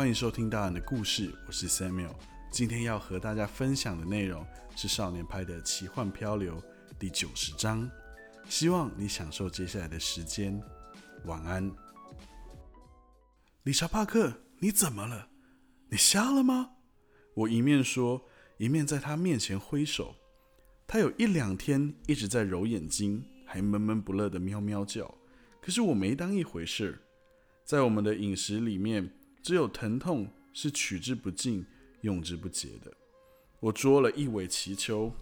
欢迎收听大人的故事，我是 Samuel。今天要和大家分享的内容是少年派的奇幻漂流第九十章，希望你享受接下来的时间。晚安，理查·帕克，你怎么了？你瞎了吗？我一面说，一面在他面前挥手。他有一两天一直在揉眼睛，还闷闷不乐的喵喵叫。可是我没当一回事。在我们的饮食里面，只有疼痛是取之不尽、用之不竭的。我捉了一尾奇鳅。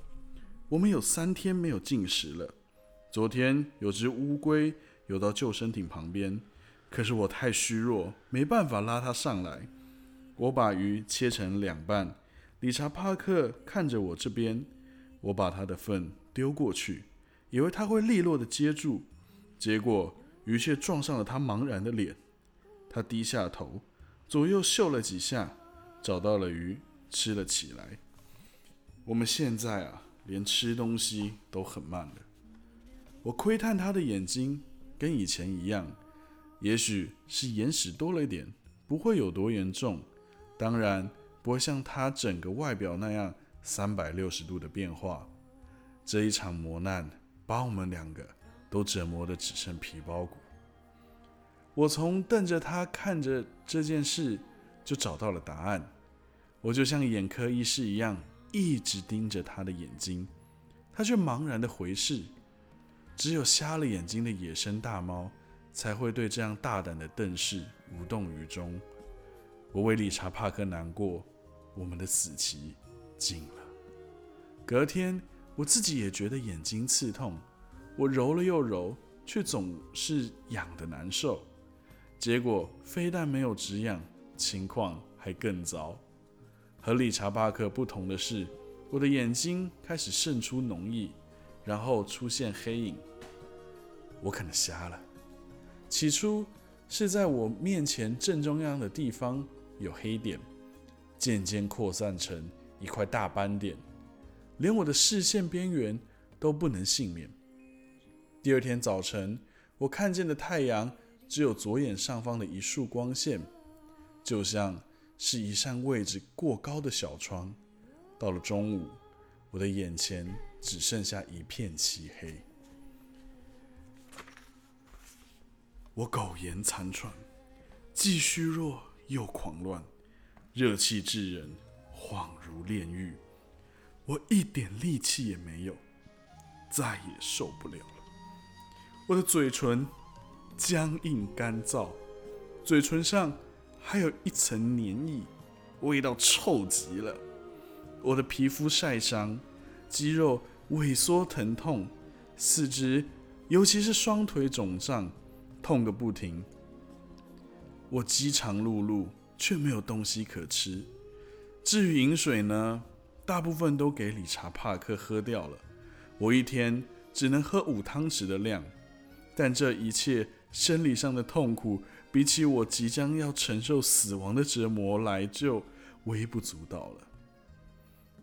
我们有三天没有进食了。昨天有只乌龟游到救生艇旁边，可是我太虚弱，没办法拉它上来。我把鱼切成两半。理查·帕克看着我这边。我把他的粪丢过去，以为他会利落的接住，结果鱼却撞上了他茫然的脸。他低下头，左右嗅了几下，找到了鱼，吃了起来。我们现在啊，连吃东西都很慢了。我窥探他的眼睛，跟以前一样，也许是眼屎多了一点，不会有多严重，当然不会像他整个外表那样。三百六十度的变化，这一场磨难把我们两个都折磨得只剩皮包骨。我从瞪着他看着这件事，就找到了答案。我就像眼科医师一样，一直盯着他的眼睛，他却茫然的回视。只有瞎了眼睛的野生大猫才会对这样大胆的瞪视无动于衷。我为理查·帕克难过，我们的死期。近了。隔天，我自己也觉得眼睛刺痛，我揉了又揉，却总是痒的难受。结果非但没有止痒，情况还更糟。和理查·巴克不同的是，我的眼睛开始渗出脓液，然后出现黑影。我可能瞎了。起初是在我面前正中央的地方有黑点，渐渐扩散成。一块大斑点，连我的视线边缘都不能幸免。第二天早晨，我看见的太阳只有左眼上方的一束光线，就像是一扇位置过高的小窗。到了中午，我的眼前只剩下一片漆黑。我苟延残喘，既虚弱又狂乱，热气炙人。恍如炼狱，我一点力气也没有，再也受不了了。我的嘴唇僵硬干燥，嘴唇上还有一层黏液，味道臭极了。我的皮肤晒伤，肌肉萎缩疼痛，四肢尤其是双腿肿胀，痛个不停。我饥肠辘辘，却没有东西可吃。至于饮水呢，大部分都给理查·帕克喝掉了。我一天只能喝五汤匙的量，但这一切生理上的痛苦，比起我即将要承受死亡的折磨来，就微不足道了。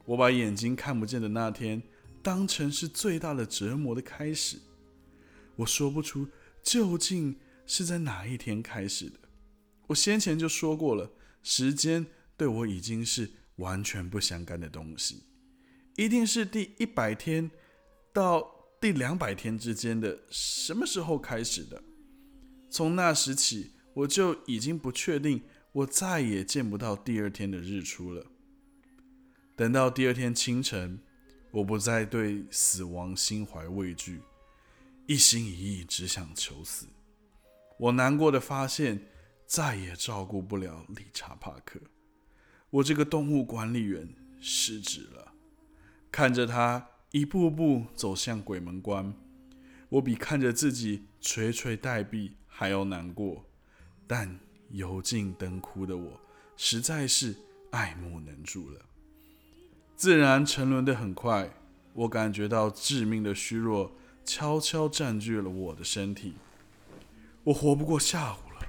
我把眼睛看不见的那天当成是最大的折磨的开始。我说不出究竟是在哪一天开始的。我先前就说过了，时间。对我已经是完全不相干的东西，一定是第一百天到第两百天之间的什么时候开始的？从那时起，我就已经不确定，我再也见不到第二天的日出了。等到第二天清晨，我不再对死亡心怀畏惧，一心一意只想求死。我难过的发现，再也照顾不了理查·帕克。我这个动物管理员失职了，看着他一步步走向鬼门关，我比看着自己垂垂待毙还要难过。但油尽灯枯的我实在是爱莫能助了。自然沉沦的很快，我感觉到致命的虚弱悄悄占据了我的身体，我活不过下午了。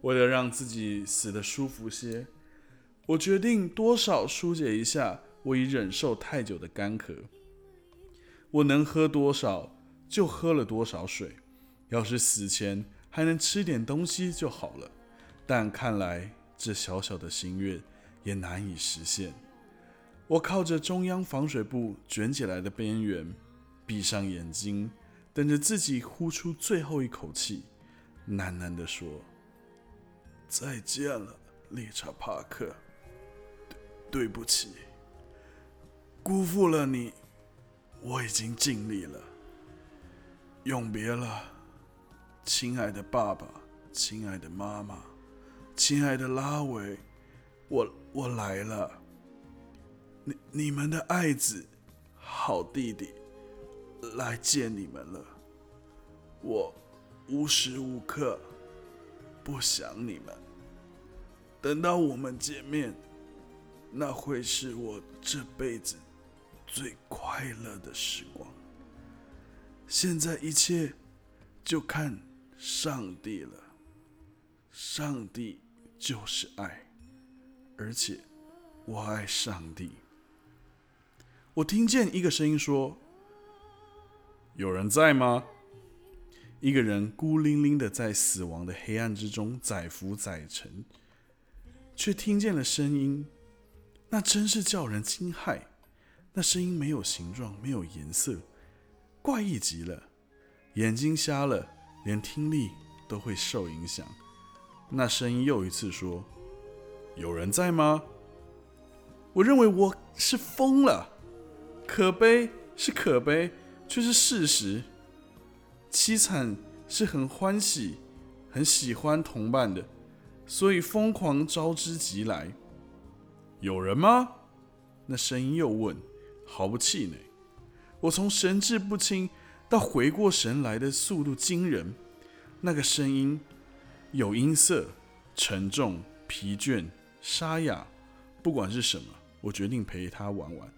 为了让自己死得舒服些。我决定多少疏解一下我已忍受太久的干咳。我能喝多少就喝了多少水。要是死前还能吃点东西就好了。但看来这小小的心愿也难以实现。我靠着中央防水布卷起来的边缘，闭上眼睛，等着自己呼出最后一口气，喃喃地说：“再见了，理查·帕克。对不起，辜负了你。我已经尽力了。永别了，亲爱的爸爸，亲爱的妈妈，亲爱的拉维，我我来了。”你你们的爱子，好弟弟，来见你们了。我无时无刻不想你们。等到我们见面，那会是我这辈子最快乐的时光。现在一切就看上帝了。上帝就是爱，而且我爱上帝。我听见一个声音说：“有人在吗？”一个人孤零零的在死亡的黑暗之中载浮载沉，却听见了声音，那真是叫人惊骇。那声音没有形状，没有颜色，怪异极了。眼睛瞎了，连听力都会受影响。那声音又一次说：“有人在吗？”我认为我是疯了。可悲是可悲，却是事实。凄惨是很欢喜，很喜欢同伴的，所以疯狂招之即来。有人吗？那声音又问，毫不气馁。我从神志不清到回过神来的速度惊人。那个声音有音色，沉重、疲倦、沙哑，不管是什么，我决定陪他玩玩。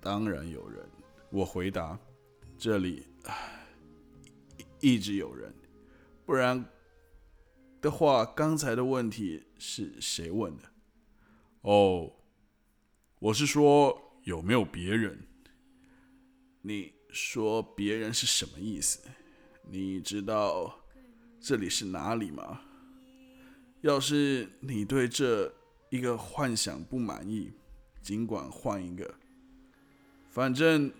当然有人，我回答：“这里一直有人，不然的话，刚才的问题是谁问的？”哦，我是说有没有别人？你说别人是什么意思？你知道这里是哪里吗？要是你对这一个幻想不满意，尽管换一个。反正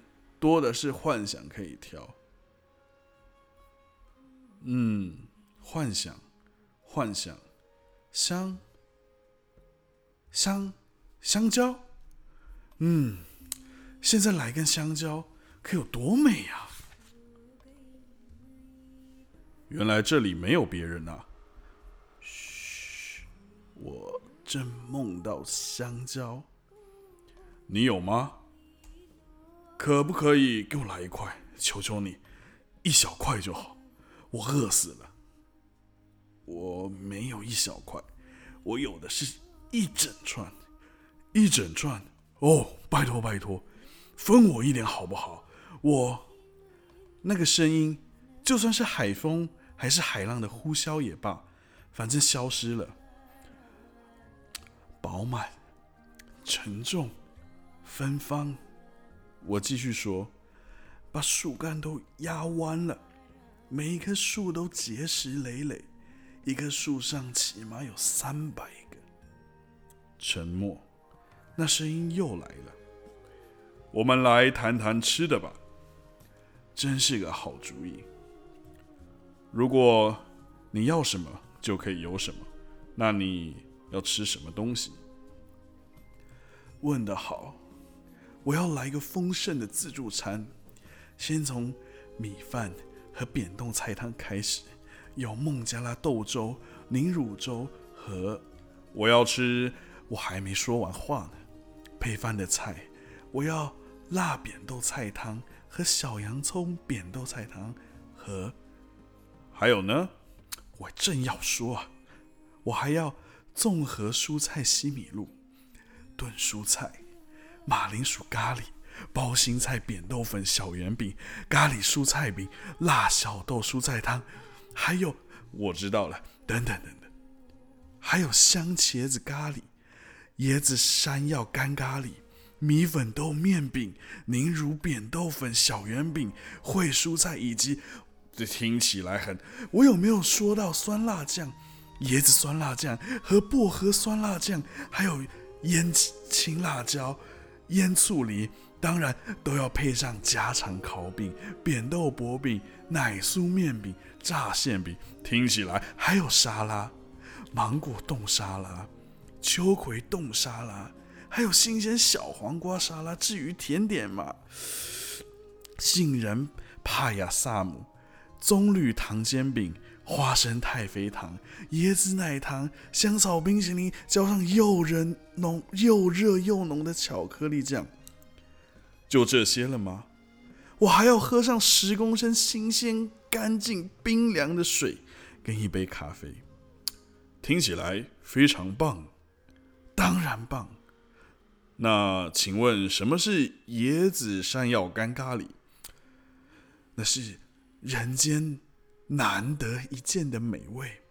多的是幻想可以挑。嗯，幻想，幻想，香，香，香蕉。嗯，现在来根香蕉，可有多美呀！原来这里没有别人啊。嘘，我正梦到香蕉。你有吗？可不可以给我来一块？求求你，一小块就好。我饿死了。我没有一小块，我有的是一整串，一整串。哦，拜托拜托，分我一点好不好？我那个声音，就算是海风还是海浪的呼啸也罢，反正消失了。饱满，沉重，芬芳。我继续说，把树干都压弯了，每一棵树都结实累累，一棵树上起码有三百个。沉默，那声音又来了。我们来谈谈吃的吧，真是个好主意。如果你要什么就可以有什么，那你要吃什么东西？问得好。我要来个丰盛的自助餐，先从米饭和扁豆菜汤开始，有孟加拉豆粥、凝乳粥和……我要吃，我还没说完话呢。配饭的菜，我要辣扁豆菜汤和小洋葱扁豆菜汤和……还有呢，我正要说啊，我还要综合蔬菜西米露炖蔬菜。马铃薯咖喱、包心菜扁豆粉小圆饼、咖喱蔬菜饼、辣小豆蔬菜汤，还有我知道了，等等等等，还有香茄子咖喱、椰子山药干咖喱、米粉豆面饼、凝乳扁豆粉小圆饼、烩蔬菜以及这听起来很……我有没有说到酸辣酱、椰子酸辣酱和薄荷酸辣酱，还有腌青辣椒、腌醋梨？当然都要配上家常烤饼、扁豆薄饼、奶酥面饼、炸馅饼，听起来还有沙拉，芒果冻沙拉、秋葵冻沙拉，还有新鲜小黄瓜沙拉。至于甜点嘛，杏仁帕亚萨姆、棕榈糖煎饼、花生太妃糖、椰子奶糖、香草冰淇淋，浇上又热浓又热又浓的巧克力酱。就这些了吗？我还要喝上十公升新鲜、干净、冰凉的水，跟一杯咖啡。听起来非常棒，当然棒。那请问什么是椰子山药干咖喱？那是人间难得一见的美味。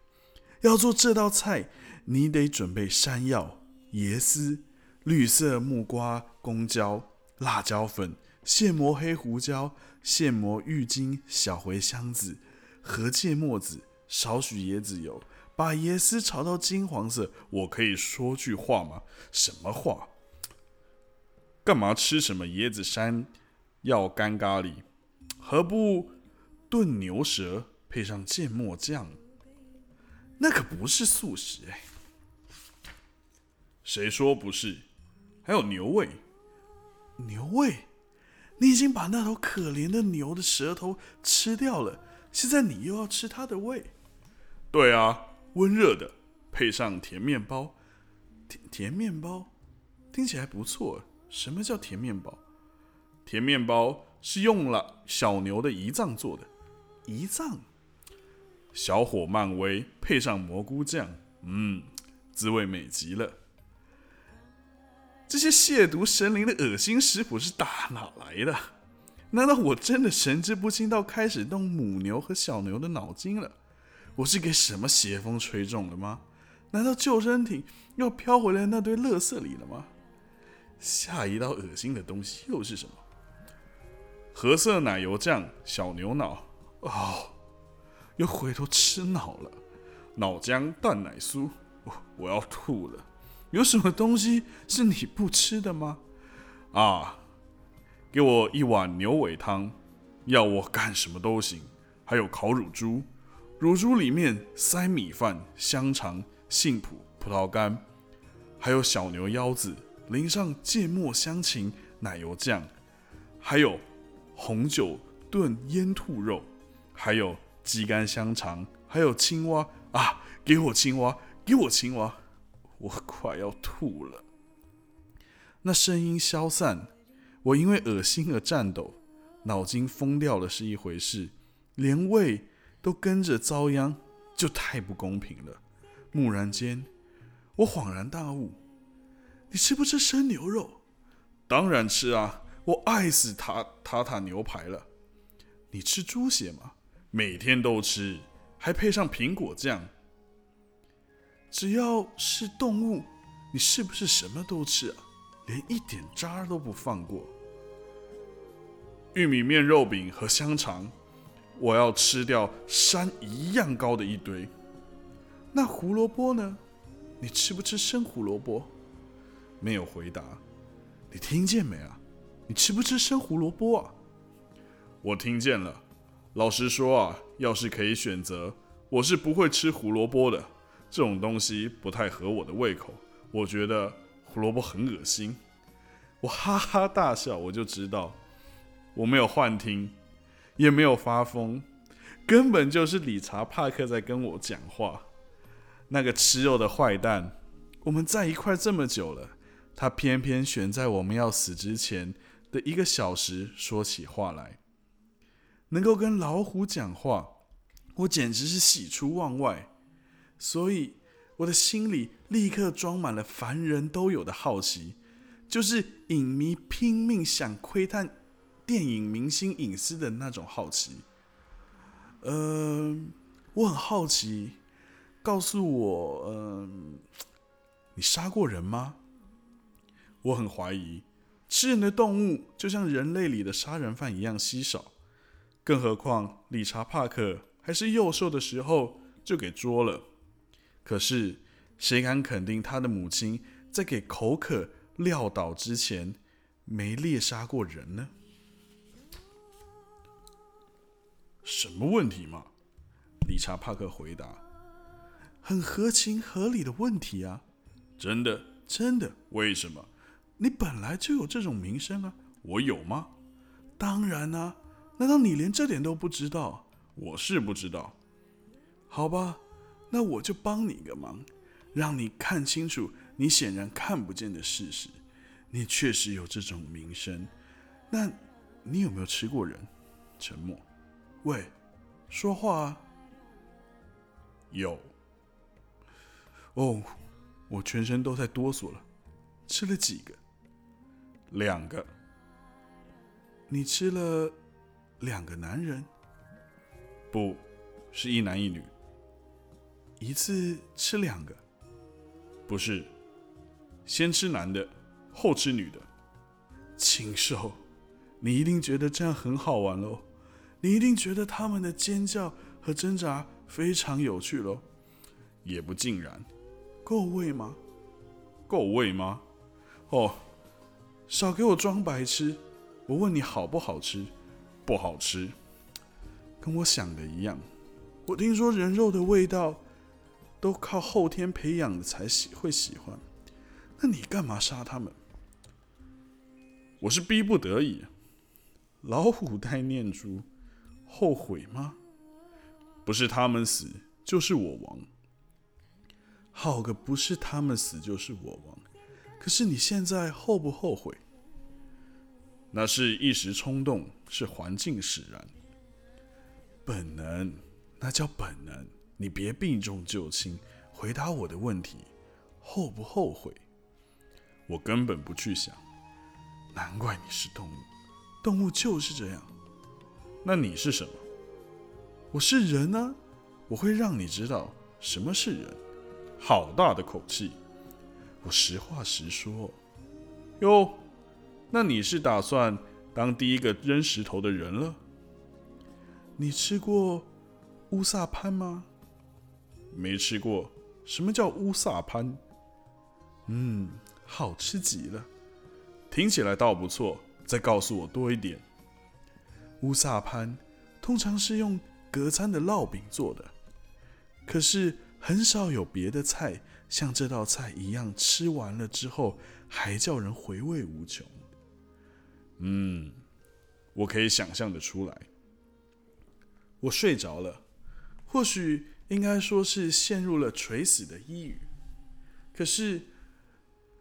要做这道菜，你得准备山药、椰丝、绿色木瓜、公椒。辣椒粉、现磨黑胡椒、现磨郁金、小茴香子、和芥末子、少许椰子油，把椰丝炒到金黄色。我可以说句话吗？什么话？干嘛吃什么椰子山药干咖喱？何不炖牛舌配上芥末酱？那可不是素食哎！谁说不是？还有牛胃。牛胃，你已经把那头可怜的牛的舌头吃掉了，现在你又要吃它的胃？对啊，温热的，配上甜面包。甜甜面包听起来不错。什么叫甜面包？甜面包是用了小牛的胰脏做的。胰脏，小火慢煨，配上蘑菇酱，嗯，滋味美极了。这些亵渎神灵的恶心食谱是打哪来的？难道我真的神志不清到开始动母牛和小牛的脑筋了？我是给什么邪风吹中了吗？难道救生艇又飘回来那堆垃圾里了吗？下一道恶心的东西又是什么？褐色奶油酱小牛脑哦，又回头吃脑了。脑浆蛋奶酥，我我要吐了。有什么东西是你不吃的吗？啊，给我一碗牛尾汤，要我干什么都行。还有烤乳猪，乳猪里面塞米饭、香肠、杏脯、葡萄干，还有小牛腰子，淋上芥末香芹奶油酱，还有红酒炖腌兔肉，还有鸡肝香肠，还有青蛙啊！给我青蛙，给我青蛙。我快要吐了。那声音消散，我因为恶心而颤抖，脑筋疯掉了是一回事，连胃都跟着遭殃，就太不公平了。蓦然间，我恍然大悟：你吃不吃生牛肉？当然吃啊，我爱死塔塔塔牛排了。你吃猪血吗？每天都吃，还配上苹果酱。只要是动物，你是不是什么都吃啊？连一点渣都不放过。玉米面肉饼和香肠，我要吃掉山一样高的一堆。那胡萝卜呢？你吃不吃生胡萝卜？没有回答。你听见没啊？你吃不吃生胡萝卜啊？我听见了。老实说啊，要是可以选择，我是不会吃胡萝卜的。这种东西不太合我的胃口，我觉得胡萝卜很恶心。我哈哈大笑，我就知道我没有幻听，也没有发疯，根本就是理查·帕克在跟我讲话。那个吃肉的坏蛋，我们在一块这么久了，他偏偏选在我们要死之前的一个小时说起话来。能够跟老虎讲话，我简直是喜出望外。所以，我的心里立刻装满了凡人都有的好奇，就是影迷拼命想窥探电影明星隐私的那种好奇。呃，我很好奇，告诉我，嗯，你杀过人吗？我很怀疑，吃人的动物就像人类里的杀人犯一样稀少。更何况理查·帕克还是幼兽的时候就给捉了。可是，谁敢肯定他的母亲在给口渴撂倒之前没猎杀过人呢？什么问题嘛？理查·帕克回答：“很合情合理的问题啊！真的，真的，为什么？你本来就有这种名声啊！我有吗？当然啊！难道你连这点都不知道？我是不知道。好吧，那我就帮你个忙，让你看清楚你显然看不见的事实。你确实有这种名声。那，你有没有吃过人？沉默。喂，说话啊！有。哦，我全身都在哆嗦了。吃了几个？两个。你吃了两个男人？不，是一男一女。一次吃两个？不是，先吃男的，后吃女的。禽兽！你一定觉得这样很好玩喽。你一定觉得他们的尖叫和挣扎非常有趣喽？也不尽然，够味吗？够味吗？哦，少给我装白痴！我问你好不好吃？不好吃，跟我想的一样。我听说人肉的味道都靠后天培养的才喜会喜欢，那你干嘛杀他们？我是逼不得已。老虎带念珠。后悔吗？不是他们死，就是我亡。好个不是他们死就是我亡！可是你现在后不后悔？那是一时冲动，是环境使然。本能，那叫本能。你别避重就轻，回答我的问题：后不后悔？我根本不去想。难怪你是动物，动物就是这样。那你是什么？我是人呢，我会让你知道什么是人。好大的口气！我实话实说。哟，那你是打算当第一个扔石头的人了？你吃过乌萨潘吗？没吃过。什么叫乌萨潘？嗯，好吃极了。听起来倒不错。再告诉我多一点。乌萨潘通常是用隔餐的烙饼做的，可是很少有别的菜像这道菜一样吃完了之后还叫人回味无穷。嗯，我可以想象的出来。我睡着了，或许应该说是陷入了垂死的抑郁。可是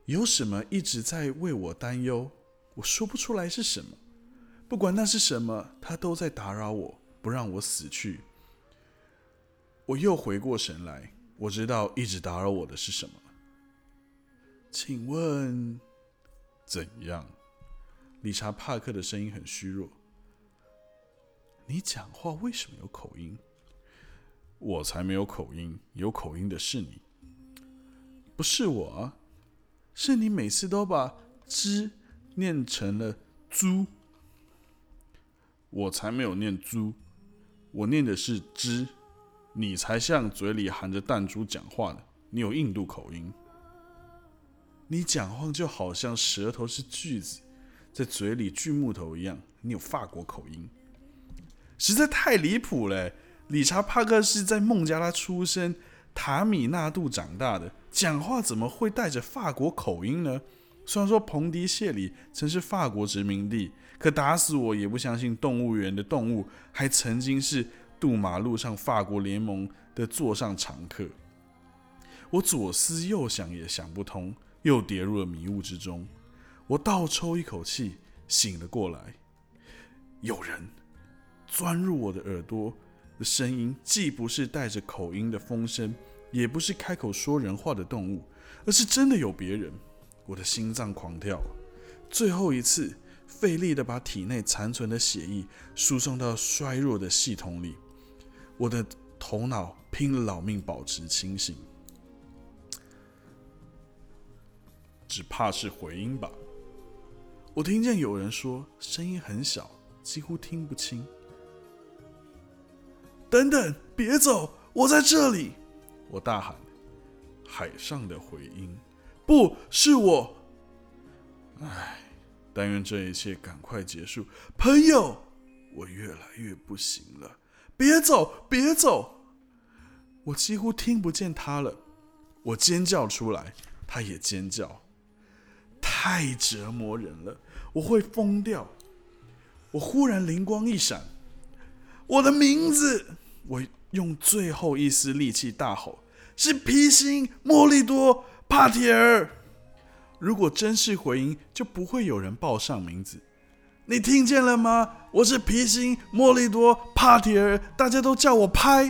有什么一直在为我担忧？我说不出来是什么。不管那是什么，他都在打扰我，不让我死去。我又回过神来，我知道一直打扰我的是什么。请问怎样？理查·帕克的声音很虚弱。你讲话为什么有口音？我才没有口音，有口音的是你。不是我，是你每次都把“之”念成了“猪”。我才没有念猪，我念的是汁，你才像嘴里含着弹珠讲话的，你有印度口音。你讲话就好像舌头是锯子，在嘴里锯木头一样，你有法国口音，实在太离谱了。理查·帕克是在孟加拉出生，塔米纳度长大的，讲话怎么会带着法国口音呢？虽然说彭迪谢里曾是法国殖民地，可打死我也不相信动物园的动物还曾经是渡马路上法国联盟的座上常客。我左思右想也想不通，又跌入了迷雾之中。我倒抽一口气，醒了过来。有人钻入我的耳朵的声音，既不是带着口音的风声，也不是开口说人话的动物，而是真的有别人。我的心脏狂跳，最后一次费力的把体内残存的血液输送到衰弱的系统里，我的头脑拼了老命保持清醒，只怕是回音吧。我听见有人说，声音很小，几乎听不清。等等，别走，我在这里！我大喊。海上的回音，不是我。唉，但愿这一切赶快结束。朋友，我越来越不行了，别走，别走！我几乎听不见他了。我尖叫出来，他也尖叫。太折磨人了，我会疯掉。我忽然灵光一闪，我的名字！我用最后一丝力气大吼。是皮星莫利多帕提尔。如果真是回音，就不会有人报上名字。你听见了吗？我是皮星莫利多帕提尔，大家都叫我拍。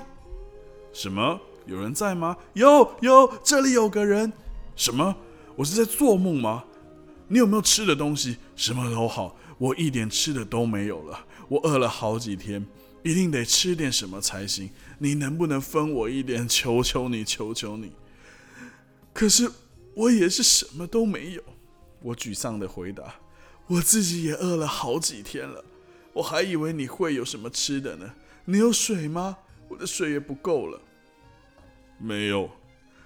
什么？有人在吗？有有，这里有个人。什么？我是在做梦吗？你有没有吃的东西？什么都好，我一点吃的都没有了。我饿了好几天。一定得吃点什么才行，你能不能分我一点？求求你，求求你！可是我也是什么都没有。我沮丧的回答：“我自己也饿了好几天了，我还以为你会有什么吃的呢。你有水吗？我的水也不够了。”没有，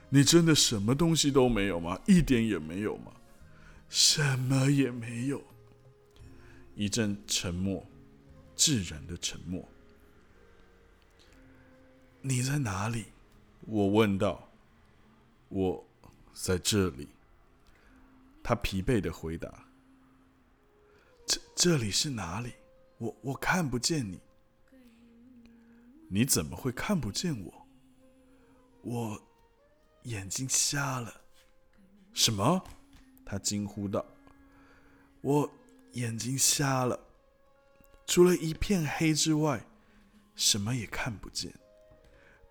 你真的什么东西都没有吗？一点也没有吗？什么也没有。一阵沉默，自然的沉默。你在哪里？我问道。我在这里。他疲惫的回答。这这里是哪里？我我看不见你。你怎么会看不见我？我眼睛瞎了。什么？他惊呼道。我眼睛瞎了，除了一片黑之外，什么也看不见。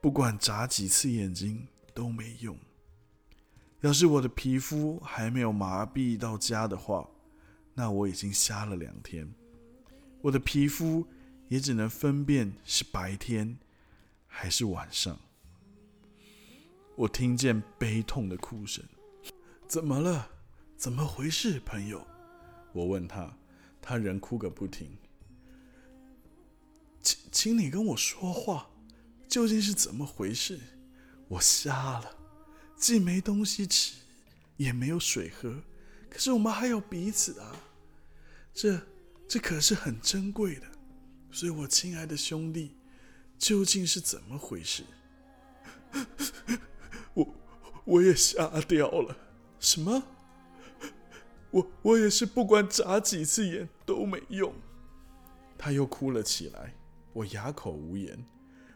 不管眨几次眼睛都没用。要是我的皮肤还没有麻痹到家的话，那我已经瞎了两天。我的皮肤也只能分辨是白天还是晚上。我听见悲痛的哭声。怎么了？怎么回事，朋友？我问他，他仍哭个不停。请，请你跟我说话。究竟是怎么回事？我瞎了，既没东西吃，也没有水喝。可是我们还有彼此啊，这这可是很珍贵的。所以，我亲爱的兄弟，究竟是怎么回事？我我也瞎掉了。什么？我我也是，不管眨几次眼都没用。他又哭了起来，我哑口无言。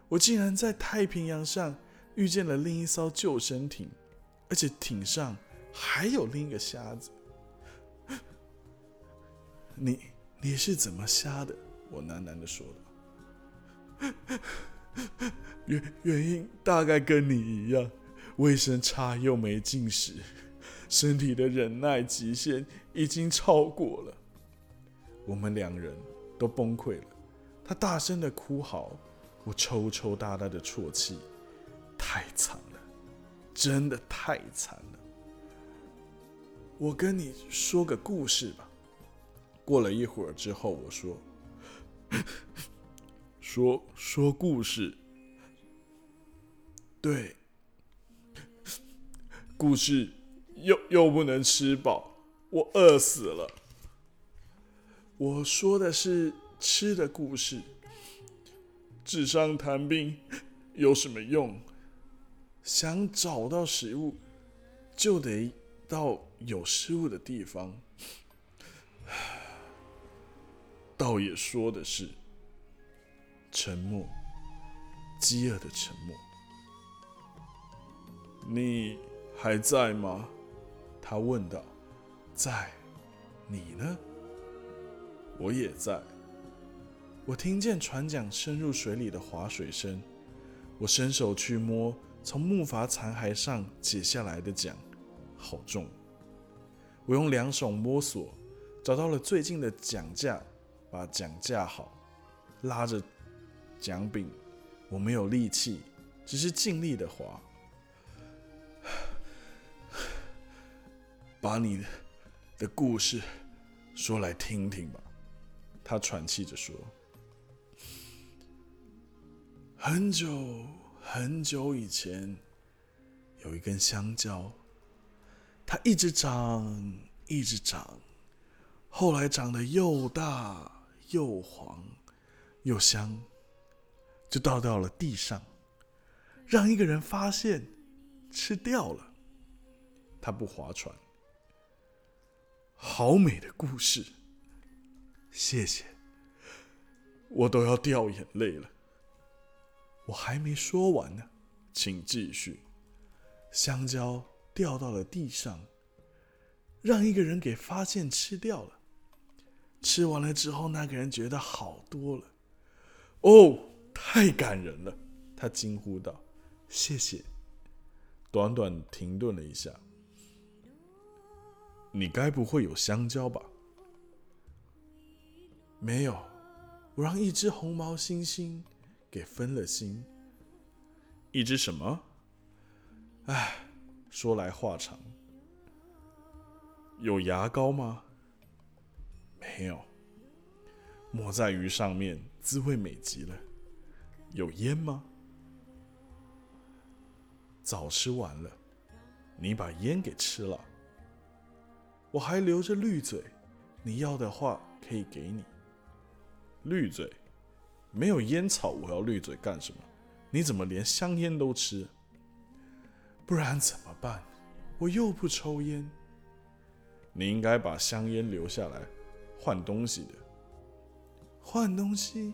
我竟然在太平洋上遇见了另一艘救生艇，而且艇上还有另一个瞎子。你你是怎么瞎的？我喃喃的说道。原原因大概跟你一样，卫生差又没进食，身体的忍耐极限已经超过了。我们两人都崩溃了，他大声的哭嚎。我抽抽搭搭的啜泣，太惨了，真的太惨了。我跟你说个故事吧。过了一会儿之后，我说：“说说故事。”对，故事又又不能吃饱，我饿死了。我说的是吃的故事。纸上谈兵有什么用？想找到食物，就得到有食物的地方。倒也说的是，沉默，饥饿的沉默。你还在吗？他问道。在。你呢？我也在。我听见船桨深入水里的划水声，我伸手去摸从木筏残骸上解下来的桨，好重。我用两手摸索，找到了最近的桨架，把桨架好，拉着桨柄。我没有力气，只是尽力的划。把你的故事说来听听吧，他喘气着说。很久很久以前，有一根香蕉，它一直长，一直长，后来长得又大又黄又香，就倒到了地上，让一个人发现，吃掉了。他不划船。好美的故事，谢谢，我都要掉眼泪了。我还没说完呢，请继续。香蕉掉到了地上，让一个人给发现吃掉了。吃完了之后，那个人觉得好多了。哦，太感人了！他惊呼道：“谢谢。”短短停顿了一下。你该不会有香蕉吧？没有，我让一只红毛猩猩给分了心。一只什么？哎，说来话长。有牙膏吗？没有。抹在鱼上面，滋味美极了。有烟吗？早吃完了。你把烟给吃了。我还留着绿嘴，你要的话可以给你。绿嘴，没有烟草，我要绿嘴干什么？你怎么连香烟都吃？不然怎么办？我又不抽烟。你应该把香烟留下来，换东西的。换东西？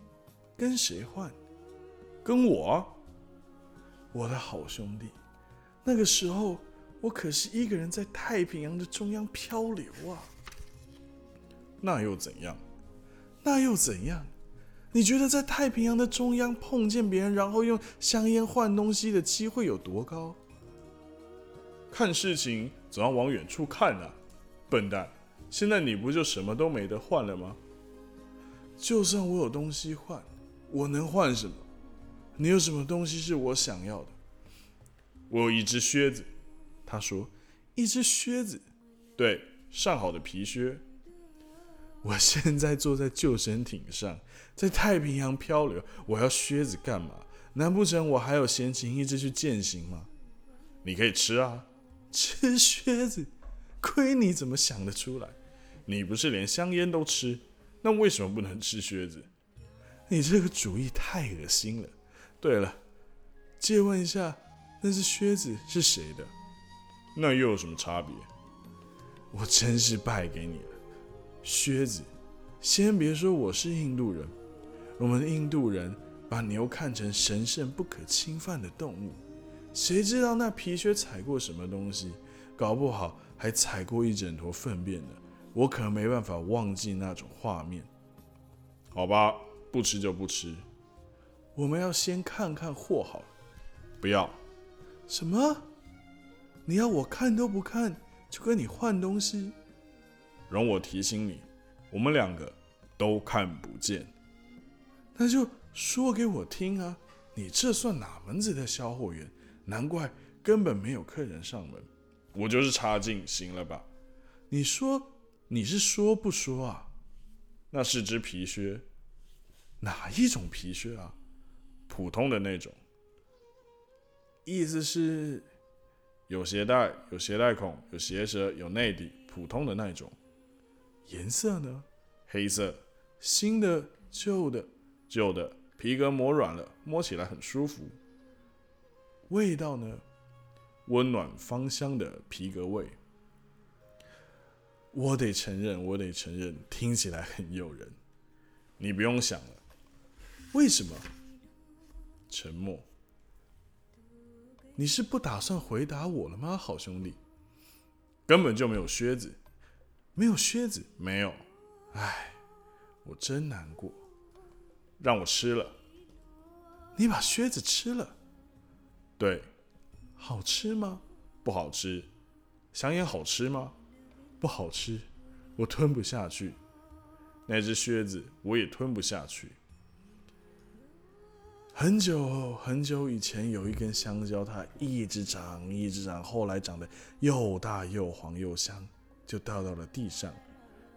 跟谁换？跟我。我的好兄弟，那个时候。我可是一个人在太平洋的中央漂流啊！那又怎样？那又怎样？你觉得在太平洋的中央碰见别人，然后用香烟换东西的机会有多高？看事情总要往远处看啊，笨蛋！现在你不就什么都没得换了吗？就算我有东西换，我能换什么？你有什么东西是我想要的？我有一只靴子。他说：“一只靴子，对，上好的皮靴。我现在坐在救生艇上，在太平洋漂流，我要靴子干嘛？难不成我还有闲情逸致去践行吗？你可以吃啊，吃靴子，亏你怎么想得出来？你不是连香烟都吃，那为什么不能吃靴子？你这个主意太恶心了。对了，借问一下，那只靴子是谁的？”那又有什么差别？我真是败给你了，靴子。先别说我是印度人，我们印度人把牛看成神圣不可侵犯的动物，谁知道那皮靴踩过什么东西？搞不好还踩过一整坨粪便呢。我可没办法忘记那种画面。好吧，不吃就不吃。我们要先看看货好了。不要。什么？你要我看都不看，就跟你换东西？容我提醒你，我们两个都看不见。那就说给我听啊！你这算哪门子的销货员？难怪根本没有客人上门。我就是差劲，行了吧？你说你是说不说啊？那是只皮靴，哪一种皮靴啊？普通的那种。意思是？有鞋带，有鞋带孔，有鞋舌，有内底，普通的那种。颜色呢？黑色。新的，旧的，旧的。皮革磨软了，摸起来很舒服。味道呢？温暖芳香的皮革味。我得承认，我得承认，听起来很诱人。你不用想了。为什么？沉默。你是不打算回答我了吗，好兄弟？根本就没有靴子，没有靴子，没有。唉，我真难过。让我吃了，你把靴子吃了？对，好吃吗？不好吃。香烟好吃吗？不好吃，我吞不下去。那只靴子我也吞不下去。很久很久以前，有一根香蕉，它一直长，一直长，后来长得又大又黄又香，就掉到了地上，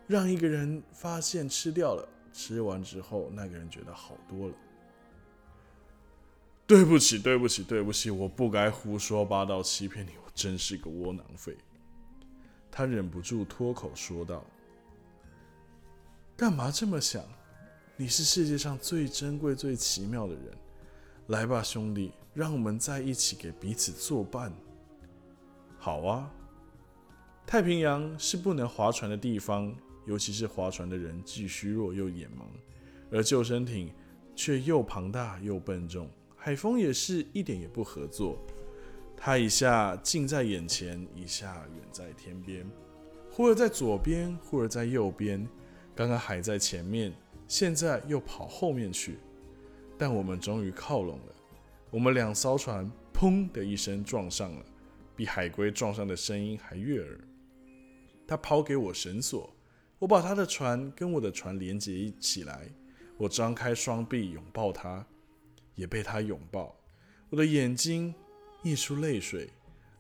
让一个人发现吃掉了。吃完之后，那个人觉得好多了。对不起，对不起，对不起，我不该胡说八道欺骗你，我真是个窝囊废。他忍不住脱口说道：“干嘛这么想？你是世界上最珍贵、最奇妙的人。来吧，兄弟，让我们在一起，给彼此作伴。”好啊。太平洋是不能划船的地方，尤其是划船的人既虚弱又眼盲，而救生艇却又庞大又笨重。海风也是一点也不合作。它一下近在眼前，一下远在天边，忽而在左边，忽而在右边。刚刚还在前面，现在又跑后面去。但我们终于靠拢了。我们两艘船“砰”的一声撞上了，比海龟撞上的声音还悦耳。他抛给我绳索，我把他的船跟我的船连接起来。我张开双臂拥抱他，也被他拥抱。我的眼睛。溢出泪水，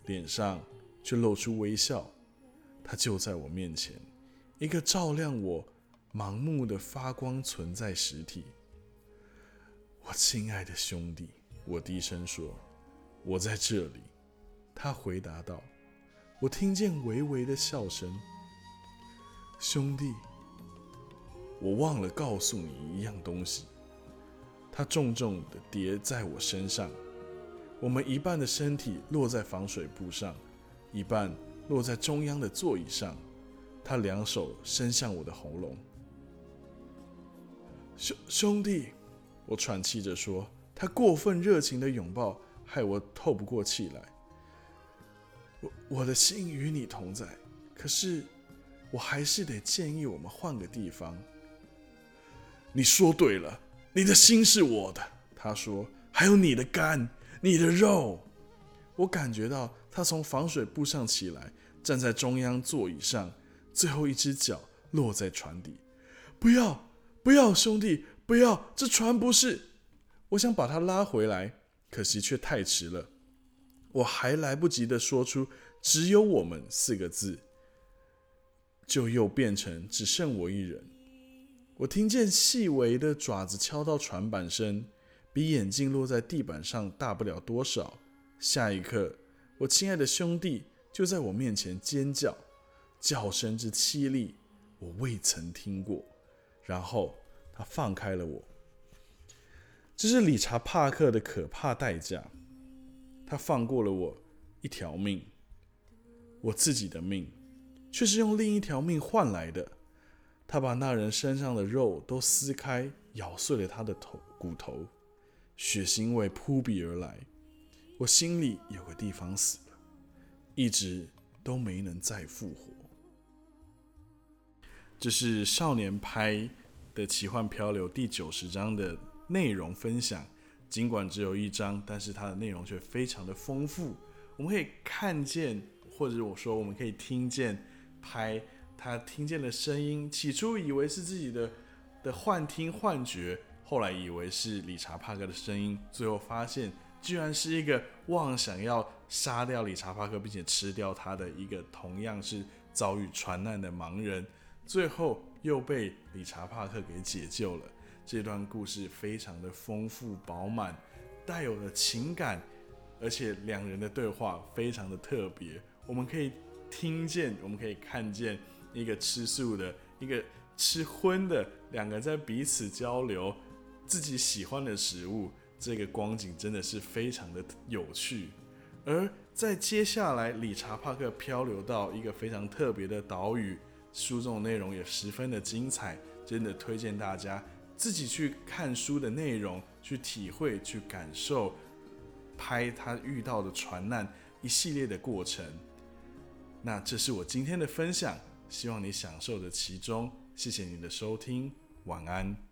脸上却露出微笑。他就在我面前，一个照亮我盲目的发光存在实体。我亲爱的兄弟，我低声说：“我在这里。”他回答道：“我听见微微的笑声。”兄弟，我忘了告诉你一样东西。他重重的叠在我身上。我们一半的身体落在防水布上，一半落在中央的座椅上。他两手伸向我的喉咙，兄兄弟，我喘气着说。他过分热情的拥抱害我透不过气来。我我的心与你同在，可是我还是得建议我们换个地方。你说对了，你的心是我的。他说，还有你的肝。你的肉，我感觉到他从防水布上起来，站在中央座椅上，最后一只脚落在船底。不要，不要，兄弟，不要！这船不是……我想把他拉回来，可惜却太迟了。我还来不及的说出“只有我们”四个字，就又变成只剩我一人。我听见细微的爪子敲到船板声。比眼镜落在地板上大不了多少。下一刻，我亲爱的兄弟就在我面前尖叫，叫声之凄厉，我未曾听过。然后他放开了我。这是理查·帕克的可怕代价。他放过了我一条命，我自己的命，却是用另一条命换来的。他把那人身上的肉都撕开，咬碎了他的头骨头。血腥味扑鼻而来，我心里有个地方死了，一直都没能再复活。这是少年拍的奇幻漂流第九十章的内容分享。尽管只有一章，但是它的内容却非常的丰富。我们可以看见，或者我说我们可以听见拍他听见了声音。起初以为是自己的的幻听幻觉。后来以为是理查帕克的声音，最后发现居然是一个妄想要杀掉理查帕克并且吃掉他的一个同样是遭遇船难的盲人，最后又被理查帕克给解救了。这段故事非常的丰富饱满，带有了情感，而且两人的对话非常的特别。我们可以听见，我们可以看见一个吃素的，一个吃荤的，两个在彼此交流。自己喜欢的食物，这个光景真的是非常的有趣。而在接下来，理查帕克漂流到一个非常特别的岛屿，书中的内容也十分的精彩，真的推荐大家自己去看书的内容，去体会、去感受，拍他遇到的船难一系列的过程。那这是我今天的分享，希望你享受着其中。谢谢你的收听，晚安。